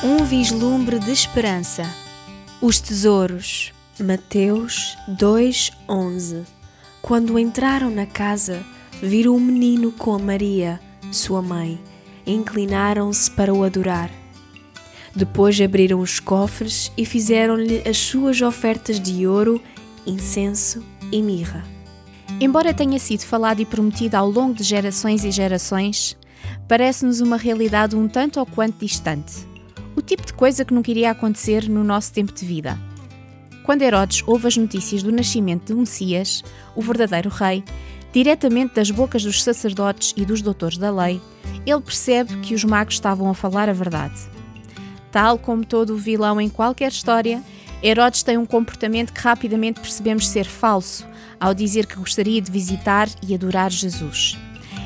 Um vislumbre de esperança. Os tesouros. Mateus 2:11. Quando entraram na casa, viram o menino com a Maria, sua mãe, e inclinaram-se para o adorar. Depois abriram os cofres e fizeram-lhe as suas ofertas de ouro, incenso e mirra. Embora tenha sido falado e prometido ao longo de gerações e gerações, parece-nos uma realidade um tanto ou quanto distante. O tipo de coisa que nunca iria acontecer no nosso tempo de vida. Quando Herodes ouve as notícias do nascimento de Messias, o verdadeiro rei, diretamente das bocas dos sacerdotes e dos doutores da lei, ele percebe que os magos estavam a falar a verdade. Tal como todo o vilão em qualquer história, Herodes tem um comportamento que rapidamente percebemos ser falso ao dizer que gostaria de visitar e adorar Jesus.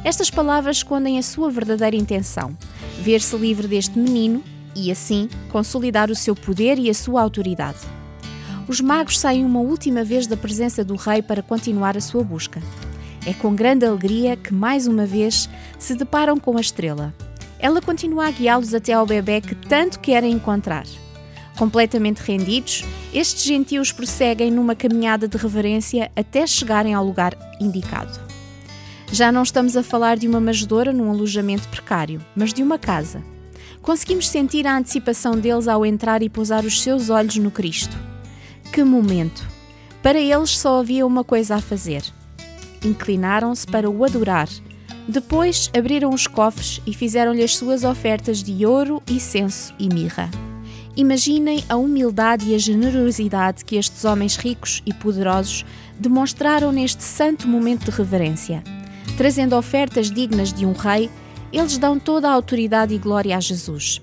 Estas palavras escondem a sua verdadeira intenção: ver-se livre deste menino e, assim, consolidar o seu poder e a sua autoridade. Os magos saem uma última vez da presença do rei para continuar a sua busca. É com grande alegria que, mais uma vez, se deparam com a estrela. Ela continua a guiá-los até ao bebê que tanto querem encontrar. Completamente rendidos, estes gentios prosseguem numa caminhada de reverência até chegarem ao lugar indicado. Já não estamos a falar de uma manjedoura num alojamento precário, mas de uma casa. Conseguimos sentir a antecipação deles ao entrar e pousar os seus olhos no Cristo. Que momento! Para eles só havia uma coisa a fazer. Inclinaram-se para o adorar. Depois abriram os cofres e fizeram-lhe as suas ofertas de ouro, incenso e mirra. Imaginem a humildade e a generosidade que estes homens ricos e poderosos demonstraram neste santo momento de reverência. Trazendo ofertas dignas de um rei, eles dão toda a autoridade e glória a Jesus.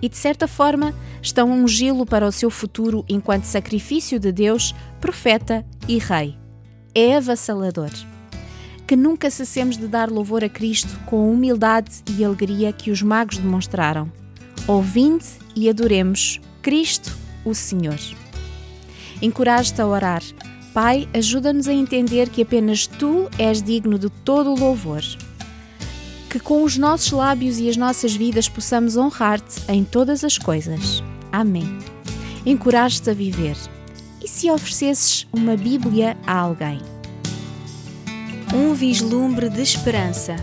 E de certa forma, estão a ungí-lo para o seu futuro enquanto sacrifício de Deus, profeta e rei. É avassalador. Que nunca cessemos de dar louvor a Cristo com a humildade e alegria que os magos demonstraram. Ouvinde e adoremos Cristo, o Senhor. Encorajo-te a orar. Pai, ajuda-nos a entender que apenas Tu és digno de todo o louvor. Que com os nossos lábios e as nossas vidas possamos honrar-te em todas as coisas. Amém. Encorajo-te a viver. E se oferecesses uma Bíblia a alguém? Um vislumbre de esperança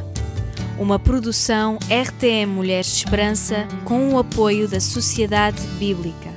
uma produção RTM Mulheres de Esperança com o apoio da Sociedade Bíblica.